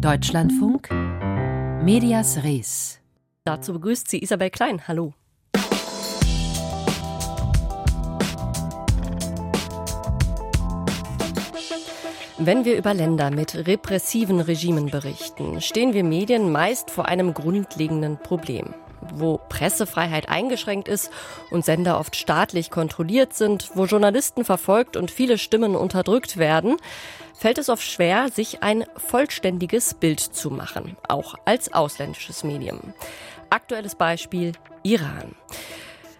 Deutschlandfunk Medias Res. Dazu begrüßt sie Isabel Klein. Hallo. Wenn wir über Länder mit repressiven Regimen berichten, stehen wir Medien meist vor einem grundlegenden Problem wo Pressefreiheit eingeschränkt ist und Sender oft staatlich kontrolliert sind, wo Journalisten verfolgt und viele Stimmen unterdrückt werden, fällt es oft schwer, sich ein vollständiges Bild zu machen, auch als ausländisches Medium. Aktuelles Beispiel Iran.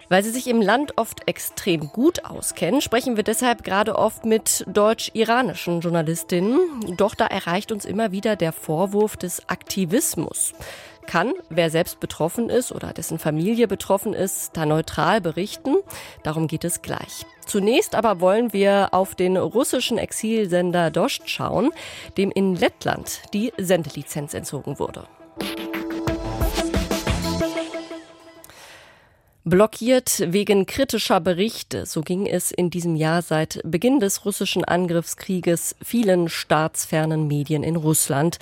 Weil sie sich im Land oft extrem gut auskennen, sprechen wir deshalb gerade oft mit deutsch-iranischen Journalistinnen. Doch da erreicht uns immer wieder der Vorwurf des Aktivismus kann, wer selbst betroffen ist oder dessen Familie betroffen ist, da neutral berichten. Darum geht es gleich. Zunächst aber wollen wir auf den russischen Exilsender Dost schauen, dem in Lettland die Sendelizenz entzogen wurde. Blockiert wegen kritischer Berichte, so ging es in diesem Jahr seit Beginn des russischen Angriffskrieges vielen staatsfernen Medien in Russland,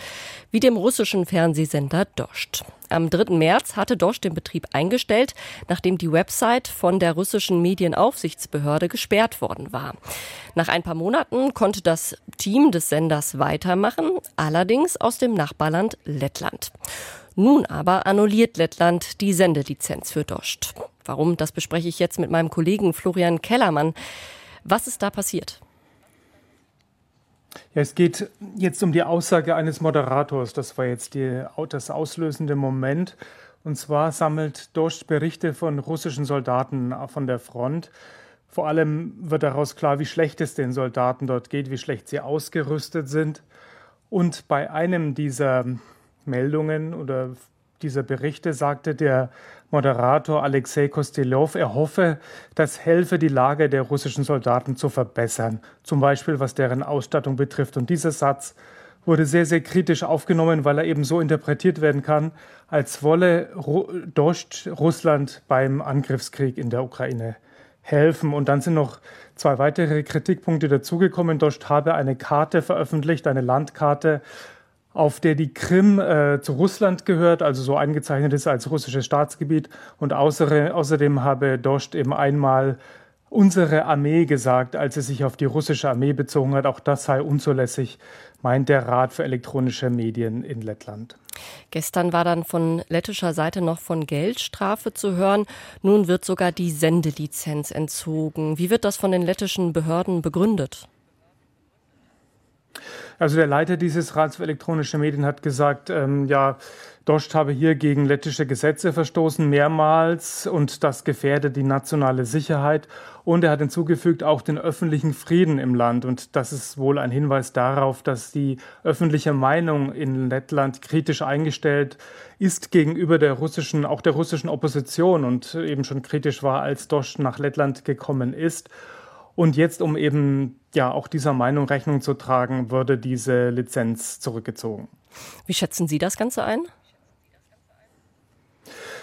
wie dem russischen Fernsehsender Dost. Am 3. März hatte Dost den Betrieb eingestellt, nachdem die Website von der russischen Medienaufsichtsbehörde gesperrt worden war. Nach ein paar Monaten konnte das Team des Senders weitermachen, allerdings aus dem Nachbarland Lettland. Nun aber annulliert Lettland die Sendelizenz für Dost. Warum, das bespreche ich jetzt mit meinem Kollegen Florian Kellermann. Was ist da passiert? Ja, es geht jetzt um die Aussage eines Moderators. Das war jetzt die, das auslösende Moment. Und zwar sammelt Dost Berichte von russischen Soldaten von der Front. Vor allem wird daraus klar, wie schlecht es den Soldaten dort geht, wie schlecht sie ausgerüstet sind. Und bei einem dieser Meldungen oder dieser Berichte sagte der Moderator Alexei Kostelov, er hoffe, das helfe, die Lage der russischen Soldaten zu verbessern, zum Beispiel was deren Ausstattung betrifft. Und dieser Satz wurde sehr, sehr kritisch aufgenommen, weil er eben so interpretiert werden kann, als wolle Dost Russland beim Angriffskrieg in der Ukraine helfen. Und dann sind noch zwei weitere Kritikpunkte dazugekommen. Dost habe eine Karte veröffentlicht, eine Landkarte auf der die Krim äh, zu Russland gehört, also so eingezeichnet ist als russisches Staatsgebiet. Und außer, außerdem habe Dost eben einmal unsere Armee gesagt, als er sich auf die russische Armee bezogen hat. Auch das sei unzulässig, meint der Rat für elektronische Medien in Lettland. Gestern war dann von lettischer Seite noch von Geldstrafe zu hören. Nun wird sogar die Sendelizenz entzogen. Wie wird das von den lettischen Behörden begründet? Also der Leiter dieses Rats für elektronische Medien hat gesagt, ähm, ja, Dost habe hier gegen lettische Gesetze verstoßen, mehrmals, und das gefährde die nationale Sicherheit. Und er hat hinzugefügt, auch den öffentlichen Frieden im Land. Und das ist wohl ein Hinweis darauf, dass die öffentliche Meinung in Lettland kritisch eingestellt ist gegenüber der russischen, auch der russischen Opposition und eben schon kritisch war, als Dost nach Lettland gekommen ist. Und jetzt, um eben ja auch dieser Meinung Rechnung zu tragen, würde diese Lizenz zurückgezogen. Wie schätzen Sie das Ganze ein?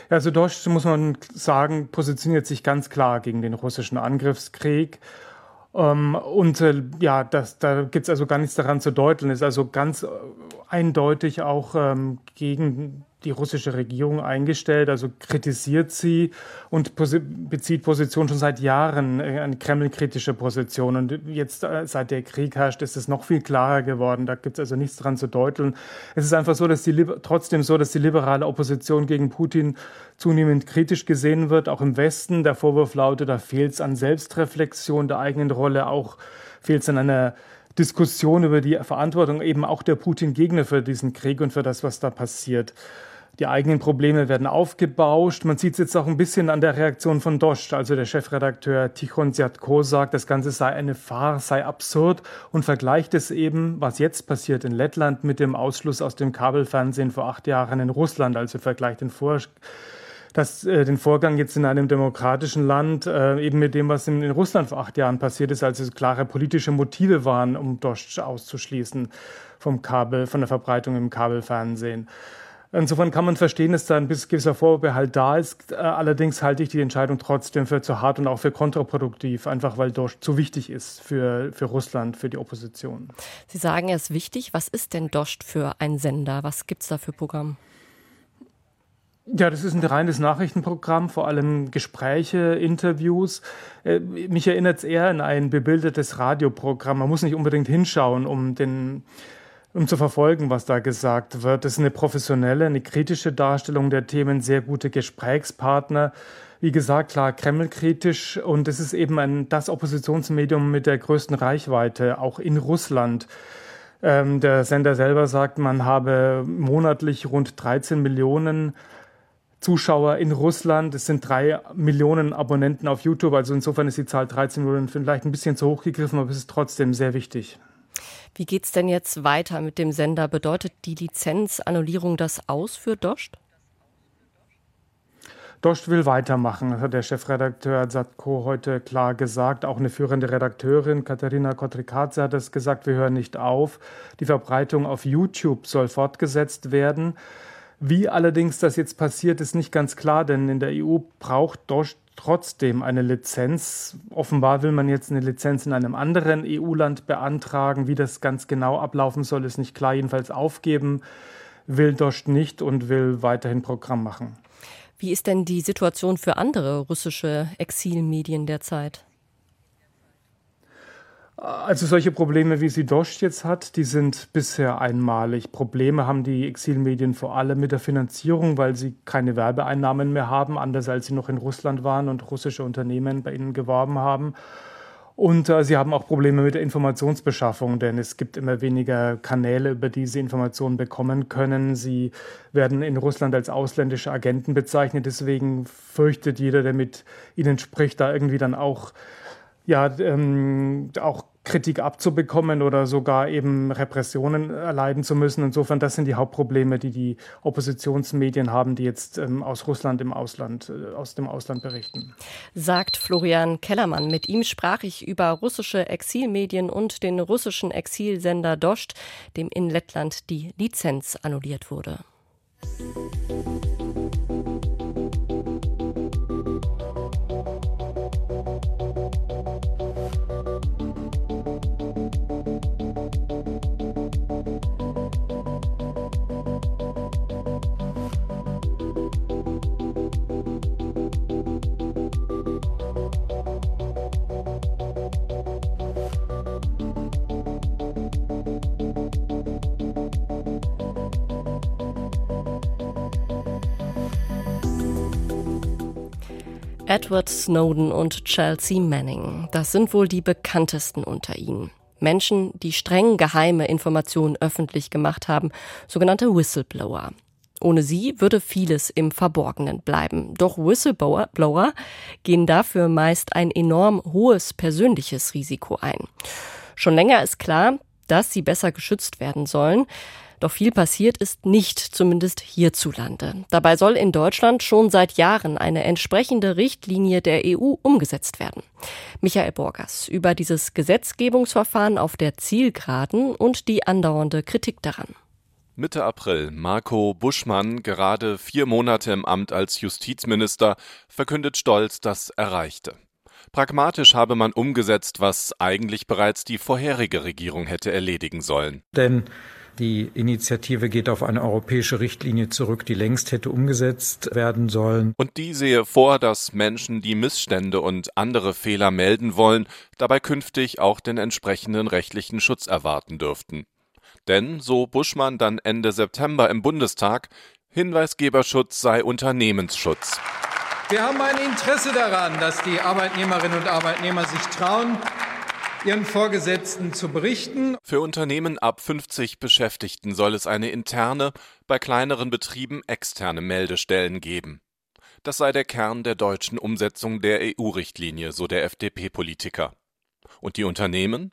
Also Deutsch, muss man sagen, positioniert sich ganz klar gegen den russischen Angriffskrieg. Ähm, und äh, ja, das, da gibt es also gar nichts daran zu deuteln. Ist also ganz äh, eindeutig auch ähm, gegen die russische Regierung eingestellt, also kritisiert sie und bezieht Position schon seit Jahren, äh, eine kremlkritische Position. Und jetzt, äh, seit der Krieg herrscht, ist es noch viel klarer geworden. Da gibt es also nichts dran zu deuteln. Es ist einfach so, dass die trotzdem so, dass die liberale Opposition gegen Putin zunehmend kritisch gesehen wird, auch im Westen. Der Vorwurf lautet, da fehlt es an Selbstreflexion der eigenen Rolle, auch fehlt es an einer Diskussion über die Verantwortung eben auch der Putin-Gegner für diesen Krieg und für das, was da passiert. Die eigenen Probleme werden aufgebauscht. Man sieht es jetzt auch ein bisschen an der Reaktion von Dosch. Also der Chefredakteur Tichon Ziatko sagt, das Ganze sei eine Farce, sei absurd und vergleicht es eben, was jetzt passiert in Lettland, mit dem Ausschluss aus dem Kabelfernsehen vor acht Jahren in Russland. Also vergleicht den Vor das, äh, den Vorgang jetzt in einem demokratischen Land äh, eben mit dem, was in, in, Russland vor acht Jahren passiert ist, als es klare politische Motive waren, um Dosch auszuschließen vom Kabel, von der Verbreitung im Kabelfernsehen. Insofern kann man verstehen, dass da ein gewisser Vorbehalt da ist. Äh, allerdings halte ich die Entscheidung trotzdem für zu hart und auch für kontraproduktiv, einfach weil Dosch zu wichtig ist für, für Russland, für die Opposition. Sie sagen, er ist wichtig. Was ist denn Dost für ein Sender? Was gibt es da für Programm? Ja, das ist ein reines Nachrichtenprogramm, vor allem Gespräche, Interviews. Äh, mich erinnert es eher an ein bebildertes Radioprogramm. Man muss nicht unbedingt hinschauen, um den um zu verfolgen, was da gesagt wird. Das ist eine professionelle, eine kritische Darstellung der Themen, sehr gute Gesprächspartner. Wie gesagt, klar, Kreml-kritisch und es ist eben ein, das Oppositionsmedium mit der größten Reichweite, auch in Russland. Ähm, der Sender selber sagt, man habe monatlich rund 13 Millionen Zuschauer in Russland. Es sind drei Millionen Abonnenten auf YouTube. Also insofern ist die Zahl 13 Millionen vielleicht ein bisschen zu hoch gegriffen, aber es ist trotzdem sehr wichtig. Wie geht es denn jetzt weiter mit dem Sender? Bedeutet die Lizenzannullierung das aus für Dost? Dost will weitermachen, hat der Chefredakteur Satko heute klar gesagt. Auch eine führende Redakteurin, Katharina Kotrikadze, hat es gesagt, wir hören nicht auf. Die Verbreitung auf YouTube soll fortgesetzt werden. Wie allerdings das jetzt passiert, ist nicht ganz klar, denn in der EU braucht Dost trotzdem eine Lizenz. Offenbar will man jetzt eine Lizenz in einem anderen EU-Land beantragen. Wie das ganz genau ablaufen soll, ist nicht klar. Jedenfalls aufgeben will Dost nicht und will weiterhin Programm machen. Wie ist denn die Situation für andere russische Exilmedien derzeit? Also solche Probleme, wie sie Dosch jetzt hat, die sind bisher einmalig. Probleme haben die Exilmedien vor allem mit der Finanzierung, weil sie keine Werbeeinnahmen mehr haben, anders als sie noch in Russland waren und russische Unternehmen bei ihnen geworben haben. Und äh, sie haben auch Probleme mit der Informationsbeschaffung, denn es gibt immer weniger Kanäle, über die sie Informationen bekommen können. Sie werden in Russland als ausländische Agenten bezeichnet. Deswegen fürchtet jeder, der mit ihnen spricht, da irgendwie dann auch ja, ähm, auch Kritik abzubekommen oder sogar eben Repressionen erleiden zu müssen. Insofern, das sind die Hauptprobleme, die die Oppositionsmedien haben, die jetzt ähm, aus Russland im Ausland, äh, aus dem Ausland berichten. Sagt Florian Kellermann. Mit ihm sprach ich über russische Exilmedien und den russischen Exilsender Dost, dem in Lettland die Lizenz annulliert wurde. Edward Snowden und Chelsea Manning. Das sind wohl die bekanntesten unter ihnen. Menschen, die streng geheime Informationen öffentlich gemacht haben, sogenannte Whistleblower. Ohne sie würde vieles im Verborgenen bleiben. Doch Whistleblower gehen dafür meist ein enorm hohes persönliches Risiko ein. Schon länger ist klar, dass sie besser geschützt werden sollen. Doch viel passiert ist nicht, zumindest hierzulande. Dabei soll in Deutschland schon seit Jahren eine entsprechende Richtlinie der EU umgesetzt werden. Michael Borgers über dieses Gesetzgebungsverfahren auf der Zielgeraden und die andauernde Kritik daran. Mitte April, Marco Buschmann, gerade vier Monate im Amt als Justizminister, verkündet stolz das Erreichte. Pragmatisch habe man umgesetzt, was eigentlich bereits die vorherige Regierung hätte erledigen sollen. Denn die Initiative geht auf eine europäische Richtlinie zurück, die längst hätte umgesetzt werden sollen. Und die sehe vor, dass Menschen, die Missstände und andere Fehler melden wollen, dabei künftig auch den entsprechenden rechtlichen Schutz erwarten dürften. Denn, so Buschmann dann Ende September im Bundestag, Hinweisgeberschutz sei Unternehmensschutz. Wir haben ein Interesse daran, dass die Arbeitnehmerinnen und Arbeitnehmer sich trauen, ihren Vorgesetzten zu berichten. Für Unternehmen ab 50 Beschäftigten soll es eine interne, bei kleineren Betrieben externe Meldestellen geben. Das sei der Kern der deutschen Umsetzung der EU-Richtlinie, so der FDP-Politiker. Und die Unternehmen?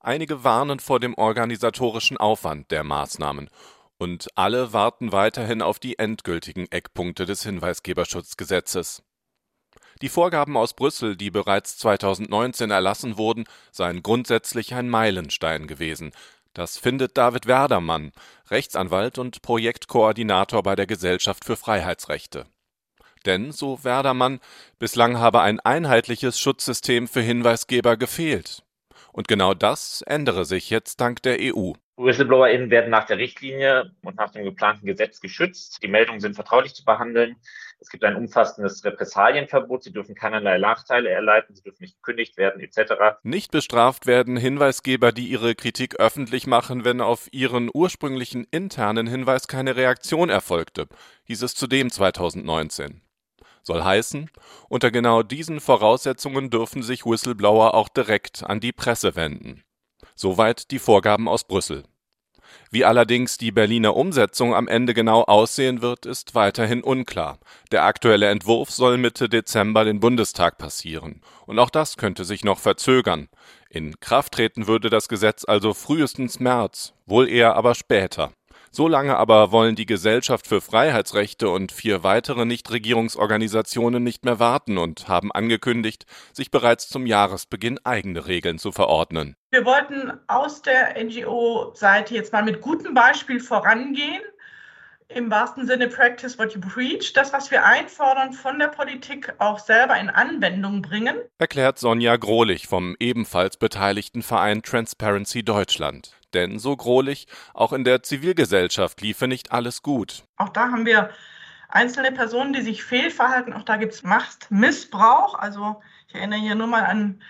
Einige warnen vor dem organisatorischen Aufwand der Maßnahmen und alle warten weiterhin auf die endgültigen Eckpunkte des Hinweisgeberschutzgesetzes. Die Vorgaben aus Brüssel, die bereits 2019 erlassen wurden, seien grundsätzlich ein Meilenstein gewesen. Das findet David Werdermann, Rechtsanwalt und Projektkoordinator bei der Gesellschaft für Freiheitsrechte. Denn, so Werdermann, bislang habe ein einheitliches Schutzsystem für Hinweisgeber gefehlt. Und genau das ändere sich jetzt dank der EU. WhistleblowerInnen werden nach der Richtlinie und nach dem geplanten Gesetz geschützt. Die Meldungen sind vertraulich zu behandeln. Es gibt ein umfassendes Repressalienverbot. Sie dürfen keinerlei Nachteile erleiden. Sie dürfen nicht gekündigt werden, etc. Nicht bestraft werden Hinweisgeber, die ihre Kritik öffentlich machen, wenn auf ihren ursprünglichen internen Hinweis keine Reaktion erfolgte, hieß es zudem 2019. Soll heißen, unter genau diesen Voraussetzungen dürfen sich Whistleblower auch direkt an die Presse wenden. Soweit die Vorgaben aus Brüssel. Wie allerdings die Berliner Umsetzung am Ende genau aussehen wird, ist weiterhin unklar. Der aktuelle Entwurf soll Mitte Dezember den Bundestag passieren. Und auch das könnte sich noch verzögern. In Kraft treten würde das Gesetz also frühestens März, wohl eher aber später. So lange aber wollen die Gesellschaft für Freiheitsrechte und vier weitere Nichtregierungsorganisationen nicht mehr warten und haben angekündigt, sich bereits zum Jahresbeginn eigene Regeln zu verordnen. Wir wollten aus der NGO-Seite jetzt mal mit gutem Beispiel vorangehen. Im wahrsten Sinne Practice what you preach. Das, was wir einfordern, von der Politik auch selber in Anwendung bringen. Erklärt Sonja Grohlich vom ebenfalls beteiligten Verein Transparency Deutschland. Denn, so Grohlich, auch in der Zivilgesellschaft liefe nicht alles gut. Auch da haben wir einzelne Personen, die sich fehlverhalten. Auch da gibt es Machtmissbrauch. Also ich erinnere hier nur mal an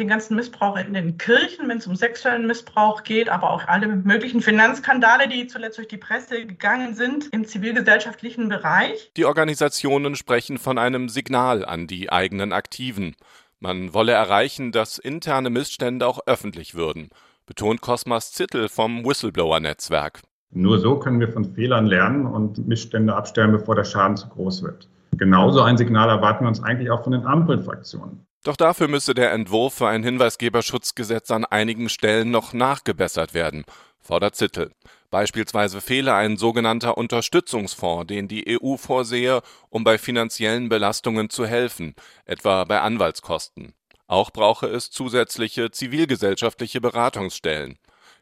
den ganzen Missbrauch in den Kirchen, wenn es um sexuellen Missbrauch geht, aber auch alle möglichen Finanzskandale, die zuletzt durch die Presse gegangen sind im zivilgesellschaftlichen Bereich. Die Organisationen sprechen von einem Signal an die eigenen Aktiven. Man wolle erreichen, dass interne Missstände auch öffentlich würden betont Cosmas Zittel vom Whistleblower-Netzwerk. Nur so können wir von Fehlern lernen und Missstände abstellen, bevor der Schaden zu groß wird. Genauso ein Signal erwarten wir uns eigentlich auch von den Ampelfraktionen. Doch dafür müsse der Entwurf für ein Hinweisgeberschutzgesetz an einigen Stellen noch nachgebessert werden, fordert Zittel. Beispielsweise fehle ein sogenannter Unterstützungsfonds, den die EU vorsehe, um bei finanziellen Belastungen zu helfen, etwa bei Anwaltskosten. Auch brauche es zusätzliche zivilgesellschaftliche Beratungsstellen.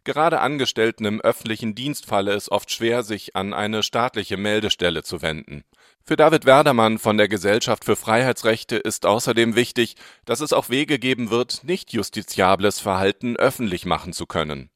Gerade Angestellten im öffentlichen Dienst falle es oft schwer, sich an eine staatliche Meldestelle zu wenden. Für David Werdermann von der Gesellschaft für Freiheitsrechte ist außerdem wichtig, dass es auch Wege geben wird, nicht justiziables Verhalten öffentlich machen zu können.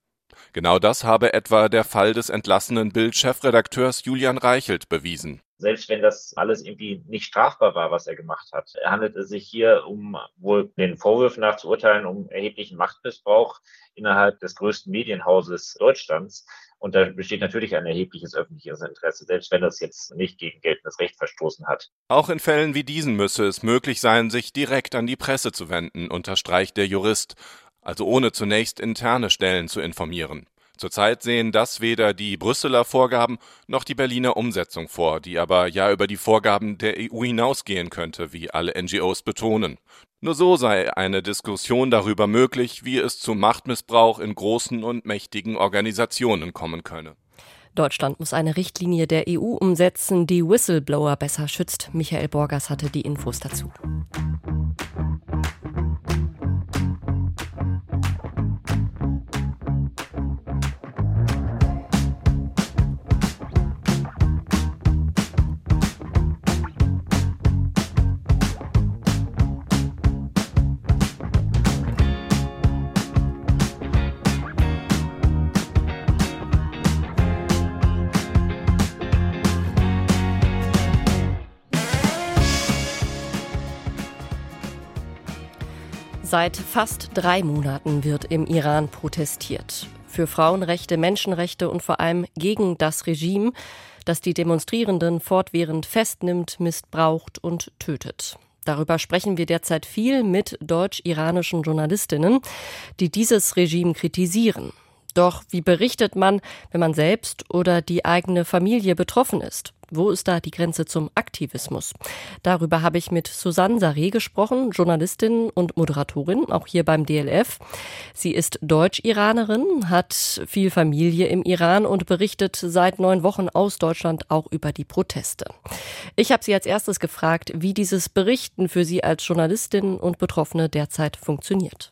Genau das habe etwa der Fall des entlassenen Bild-Chefredakteurs Julian Reichelt bewiesen selbst wenn das alles irgendwie nicht strafbar war, was er gemacht hat. Er handelte sich hier, um wohl den Vorwürfen nach zu urteilen, um erheblichen Machtmissbrauch innerhalb des größten Medienhauses Deutschlands. Und da besteht natürlich ein erhebliches öffentliches Interesse, selbst wenn das jetzt nicht gegen geltendes Recht verstoßen hat. Auch in Fällen wie diesen müsse es möglich sein, sich direkt an die Presse zu wenden, unterstreicht der Jurist, also ohne zunächst interne Stellen zu informieren. Zurzeit sehen das weder die Brüsseler Vorgaben noch die Berliner Umsetzung vor, die aber ja über die Vorgaben der EU hinausgehen könnte, wie alle NGOs betonen. Nur so sei eine Diskussion darüber möglich, wie es zu Machtmissbrauch in großen und mächtigen Organisationen kommen könne. Deutschland muss eine Richtlinie der EU umsetzen, die Whistleblower besser schützt. Michael Borgers hatte die Infos dazu. Seit fast drei Monaten wird im Iran protestiert. Für Frauenrechte, Menschenrechte und vor allem gegen das Regime, das die Demonstrierenden fortwährend festnimmt, missbraucht und tötet. Darüber sprechen wir derzeit viel mit deutsch-iranischen Journalistinnen, die dieses Regime kritisieren. Doch wie berichtet man, wenn man selbst oder die eigene Familie betroffen ist? Wo ist da die Grenze zum Aktivismus? Darüber habe ich mit Susanne Saré gesprochen, Journalistin und Moderatorin, auch hier beim DLF. Sie ist Deutsch-Iranerin, hat viel Familie im Iran und berichtet seit neun Wochen aus Deutschland auch über die Proteste. Ich habe sie als erstes gefragt, wie dieses Berichten für sie als Journalistin und Betroffene derzeit funktioniert.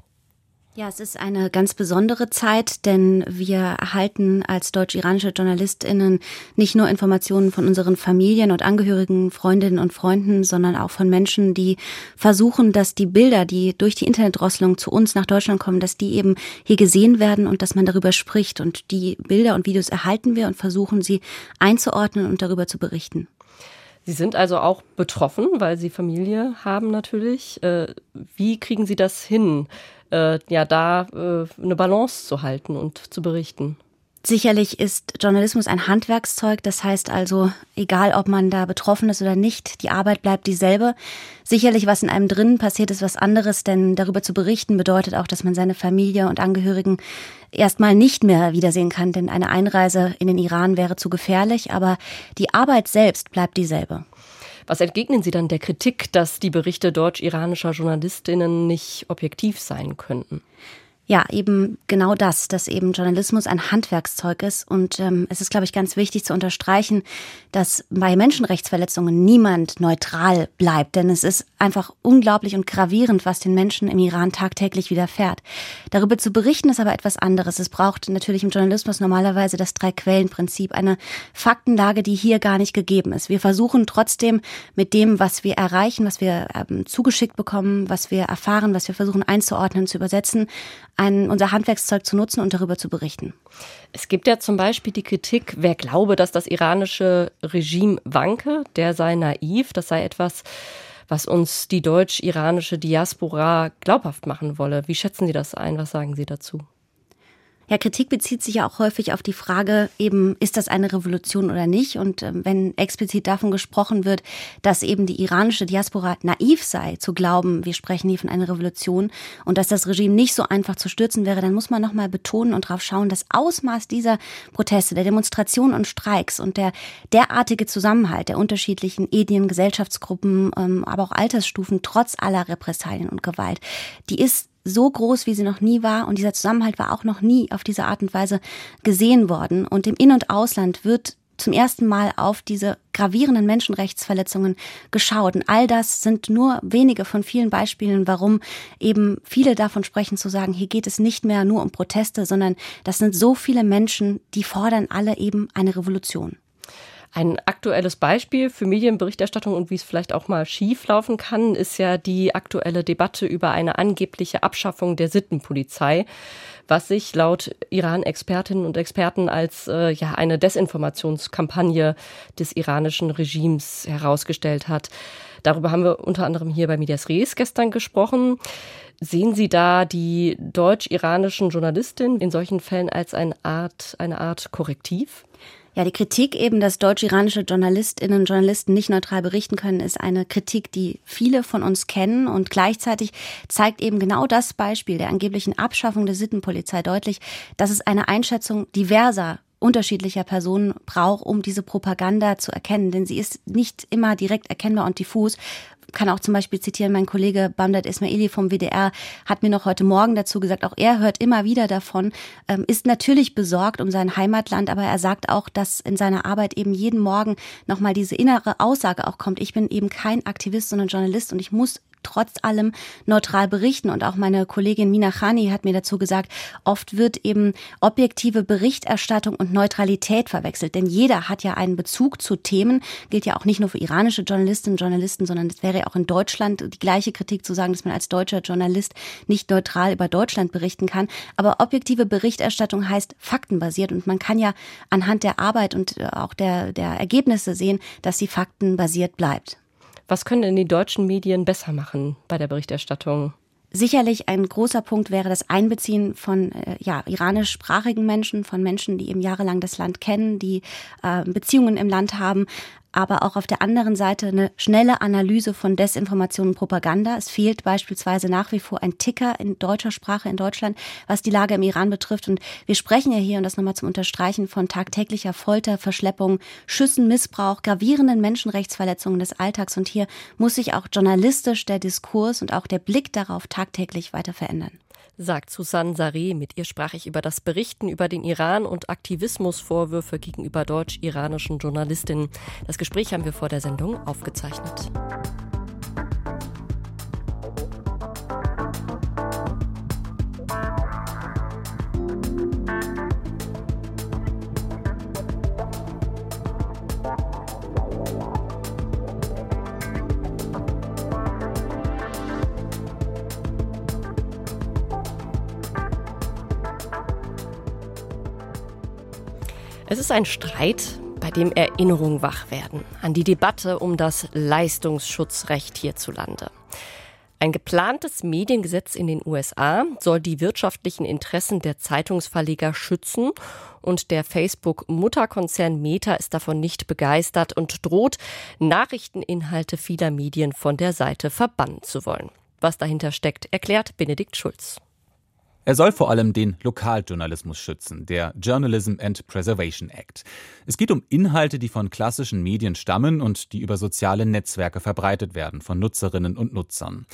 Ja, es ist eine ganz besondere Zeit, denn wir erhalten als deutsch-iranische JournalistInnen nicht nur Informationen von unseren Familien und Angehörigen, Freundinnen und Freunden, sondern auch von Menschen, die versuchen, dass die Bilder, die durch die Internetdrosselung zu uns nach Deutschland kommen, dass die eben hier gesehen werden und dass man darüber spricht. Und die Bilder und Videos erhalten wir und versuchen sie einzuordnen und darüber zu berichten. Sie sind also auch betroffen, weil Sie Familie haben natürlich. Äh, wie kriegen Sie das hin? Äh, ja da äh, eine Balance zu halten und zu berichten. Sicherlich ist Journalismus ein Handwerkszeug, das heißt also, egal ob man da betroffen ist oder nicht, die Arbeit bleibt dieselbe. Sicherlich, was in einem drinnen passiert, ist was anderes, denn darüber zu berichten bedeutet auch, dass man seine Familie und Angehörigen erstmal nicht mehr wiedersehen kann, denn eine Einreise in den Iran wäre zu gefährlich, aber die Arbeit selbst bleibt dieselbe. Was entgegnen Sie dann der Kritik, dass die Berichte deutsch-iranischer Journalistinnen nicht objektiv sein könnten? Ja, eben genau das, dass eben Journalismus ein Handwerkszeug ist. Und ähm, es ist, glaube ich, ganz wichtig zu unterstreichen, dass bei Menschenrechtsverletzungen niemand neutral bleibt. Denn es ist einfach unglaublich und gravierend, was den Menschen im Iran tagtäglich widerfährt. Darüber zu berichten ist aber etwas anderes. Es braucht natürlich im Journalismus normalerweise das Drei-Quellen-Prinzip, eine Faktenlage, die hier gar nicht gegeben ist. Wir versuchen trotzdem mit dem, was wir erreichen, was wir ähm, zugeschickt bekommen, was wir erfahren, was wir versuchen einzuordnen, zu übersetzen, ein, unser Handwerkszeug zu nutzen und darüber zu berichten. Es gibt ja zum Beispiel die Kritik, wer glaube, dass das iranische Regime wanke, der sei naiv, das sei etwas, was uns die deutsch-iranische Diaspora glaubhaft machen wolle. Wie schätzen Sie das ein? Was sagen Sie dazu? Ja, Kritik bezieht sich ja auch häufig auf die Frage, eben, ist das eine Revolution oder nicht? Und äh, wenn explizit davon gesprochen wird, dass eben die iranische Diaspora naiv sei, zu glauben, wir sprechen hier von einer Revolution und dass das Regime nicht so einfach zu stürzen wäre, dann muss man nochmal betonen und darauf schauen, das Ausmaß dieser Proteste, der Demonstrationen und Streiks und der derartige Zusammenhalt der unterschiedlichen Edien, Gesellschaftsgruppen, ähm, aber auch Altersstufen trotz aller Repressalien und Gewalt, die ist so groß, wie sie noch nie war. Und dieser Zusammenhalt war auch noch nie auf diese Art und Weise gesehen worden. Und im In- und Ausland wird zum ersten Mal auf diese gravierenden Menschenrechtsverletzungen geschaut. Und all das sind nur wenige von vielen Beispielen, warum eben viele davon sprechen zu sagen, hier geht es nicht mehr nur um Proteste, sondern das sind so viele Menschen, die fordern alle eben eine Revolution. Ein aktuelles Beispiel für Medienberichterstattung und wie es vielleicht auch mal schief laufen kann, ist ja die aktuelle Debatte über eine angebliche Abschaffung der Sittenpolizei, was sich laut Iran-Expertinnen und Experten als äh, ja eine Desinformationskampagne des iranischen Regimes herausgestellt hat. Darüber haben wir unter anderem hier bei Medias Res gestern gesprochen. Sehen Sie da die deutsch-iranischen Journalistinnen in solchen Fällen als eine Art, eine Art Korrektiv? Ja, die Kritik eben, dass deutsch-iranische Journalistinnen und Journalisten nicht neutral berichten können, ist eine Kritik, die viele von uns kennen und gleichzeitig zeigt eben genau das Beispiel der angeblichen Abschaffung der Sittenpolizei deutlich, dass es eine Einschätzung diverser unterschiedlicher Personen braucht, um diese Propaganda zu erkennen. Denn sie ist nicht immer direkt erkennbar und diffus, kann auch zum Beispiel zitieren, mein Kollege Bamdad Ismaili vom WDR hat mir noch heute Morgen dazu gesagt, auch er hört immer wieder davon, ähm, ist natürlich besorgt um sein Heimatland, aber er sagt auch, dass in seiner Arbeit eben jeden Morgen nochmal diese innere Aussage auch kommt, ich bin eben kein Aktivist, sondern Journalist und ich muss trotz allem neutral berichten. Und auch meine Kollegin Mina Khani hat mir dazu gesagt, oft wird eben objektive Berichterstattung und Neutralität verwechselt. Denn jeder hat ja einen Bezug zu Themen, gilt ja auch nicht nur für iranische Journalistinnen und Journalisten, sondern es wäre ja auch in Deutschland die gleiche Kritik zu sagen, dass man als deutscher Journalist nicht neutral über Deutschland berichten kann. Aber objektive Berichterstattung heißt faktenbasiert und man kann ja anhand der Arbeit und äh, auch der, der Ergebnisse sehen, dass sie faktenbasiert bleibt. Was können denn die deutschen Medien besser machen bei der Berichterstattung? Sicherlich ein großer Punkt wäre das Einbeziehen von äh, ja, iranischsprachigen Menschen, von Menschen, die eben jahrelang das Land kennen, die äh, Beziehungen im Land haben, aber auch auf der anderen Seite eine schnelle Analyse von Desinformation und Propaganda. Es fehlt beispielsweise nach wie vor ein Ticker in deutscher Sprache in Deutschland, was die Lage im Iran betrifft. Und wir sprechen ja hier, und das nochmal zum Unterstreichen, von tagtäglicher Folter, Verschleppung, Schüssen, Missbrauch, gravierenden Menschenrechtsverletzungen des Alltags. Und hier muss sich auch journalistisch der Diskurs und auch der Blick darauf tagtäglich weiter verändern sagt Susanne Sareh. Mit ihr sprach ich über das Berichten über den Iran und Aktivismusvorwürfe gegenüber deutsch-iranischen Journalistinnen. Das Gespräch haben wir vor der Sendung aufgezeichnet. Ist ein Streit, bei dem Erinnerungen wach werden an die Debatte um das Leistungsschutzrecht hierzulande. Ein geplantes Mediengesetz in den USA soll die wirtschaftlichen Interessen der Zeitungsverleger schützen und der Facebook-Mutterkonzern Meta ist davon nicht begeistert und droht, Nachrichteninhalte vieler Medien von der Seite verbannen zu wollen. Was dahinter steckt, erklärt Benedikt Schulz. Er soll vor allem den Lokaljournalismus schützen, der Journalism and Preservation Act. Es geht um Inhalte, die von klassischen Medien stammen und die über soziale Netzwerke verbreitet werden von Nutzerinnen und Nutzern.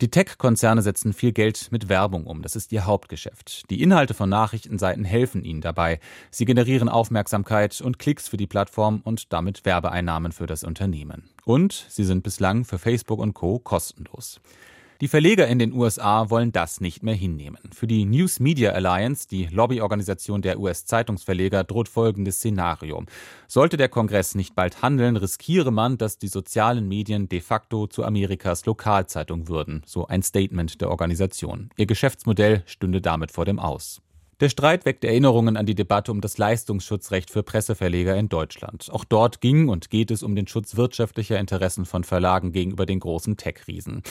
Die Tech-Konzerne setzen viel Geld mit Werbung um, das ist ihr Hauptgeschäft. Die Inhalte von Nachrichtenseiten helfen ihnen dabei. Sie generieren Aufmerksamkeit und Klicks für die Plattform und damit Werbeeinnahmen für das Unternehmen. Und sie sind bislang für Facebook und Co kostenlos. Die Verleger in den USA wollen das nicht mehr hinnehmen. Für die News Media Alliance, die Lobbyorganisation der US-Zeitungsverleger, droht folgendes Szenario. Sollte der Kongress nicht bald handeln, riskiere man, dass die sozialen Medien de facto zu Amerikas Lokalzeitung würden, so ein Statement der Organisation. Ihr Geschäftsmodell stünde damit vor dem Aus. Der Streit weckt Erinnerungen an die Debatte um das Leistungsschutzrecht für Presseverleger in Deutschland. Auch dort ging und geht es um den Schutz wirtschaftlicher Interessen von Verlagen gegenüber den großen Tech-Riesen.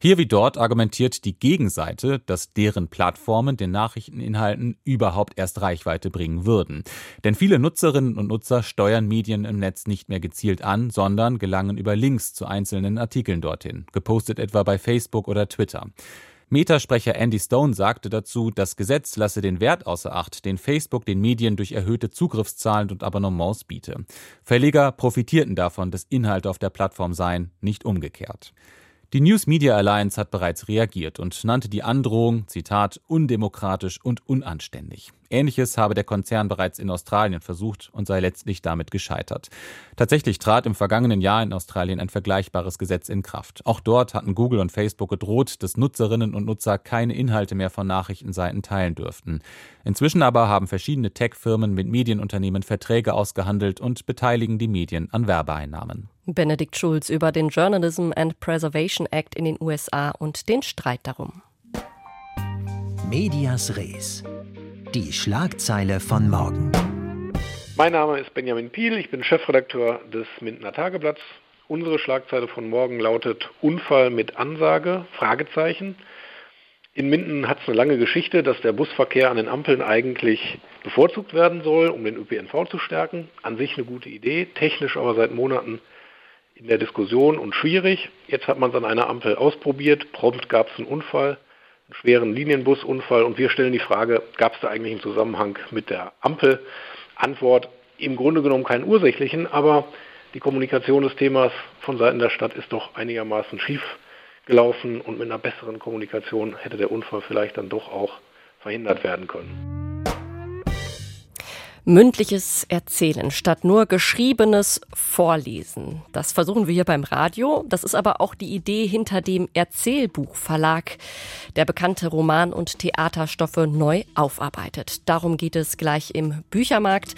Hier wie dort argumentiert die Gegenseite, dass deren Plattformen den Nachrichteninhalten überhaupt erst Reichweite bringen würden. Denn viele Nutzerinnen und Nutzer steuern Medien im Netz nicht mehr gezielt an, sondern gelangen über Links zu einzelnen Artikeln dorthin, gepostet etwa bei Facebook oder Twitter. Metasprecher Andy Stone sagte dazu, das Gesetz lasse den Wert außer Acht, den Facebook den Medien durch erhöhte Zugriffszahlen und Abonnements biete. Verleger profitierten davon, dass Inhalte auf der Plattform seien, nicht umgekehrt. Die News Media Alliance hat bereits reagiert und nannte die Androhung, Zitat, undemokratisch und unanständig. Ähnliches habe der Konzern bereits in Australien versucht und sei letztlich damit gescheitert. Tatsächlich trat im vergangenen Jahr in Australien ein vergleichbares Gesetz in Kraft. Auch dort hatten Google und Facebook gedroht, dass Nutzerinnen und Nutzer keine Inhalte mehr von Nachrichtenseiten teilen dürften. Inzwischen aber haben verschiedene Tech-Firmen mit Medienunternehmen Verträge ausgehandelt und beteiligen die Medien an Werbeeinnahmen. Benedikt Schulz über den Journalism and Preservation Act in den USA und den Streit darum. Medias Res. Die Schlagzeile von morgen. Mein Name ist Benjamin Piel, ich bin Chefredakteur des Mindener Tageblatts. Unsere Schlagzeile von morgen lautet Unfall mit Ansage? Fragezeichen. In Minden hat es eine lange Geschichte, dass der Busverkehr an den Ampeln eigentlich bevorzugt werden soll, um den ÖPNV zu stärken. An sich eine gute Idee, technisch aber seit Monaten in der Diskussion und schwierig. Jetzt hat man es an einer Ampel ausprobiert, prompt gab es einen Unfall schweren Linienbusunfall und wir stellen die Frage, gab es da eigentlich einen Zusammenhang mit der Ampel? Antwort, im Grunde genommen keinen ursächlichen, aber die Kommunikation des Themas von Seiten der Stadt ist doch einigermaßen schief gelaufen und mit einer besseren Kommunikation hätte der Unfall vielleicht dann doch auch verhindert werden können mündliches Erzählen statt nur geschriebenes Vorlesen. Das versuchen wir hier beim Radio. Das ist aber auch die Idee hinter dem Erzählbuchverlag, der bekannte Roman- und Theaterstoffe neu aufarbeitet. Darum geht es gleich im Büchermarkt.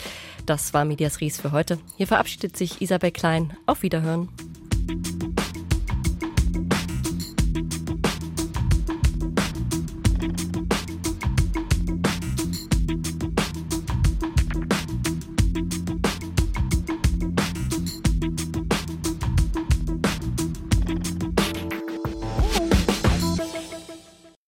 Das war Medias Ries für heute. Hier verabschiedet sich Isabel Klein. Auf Wiederhören.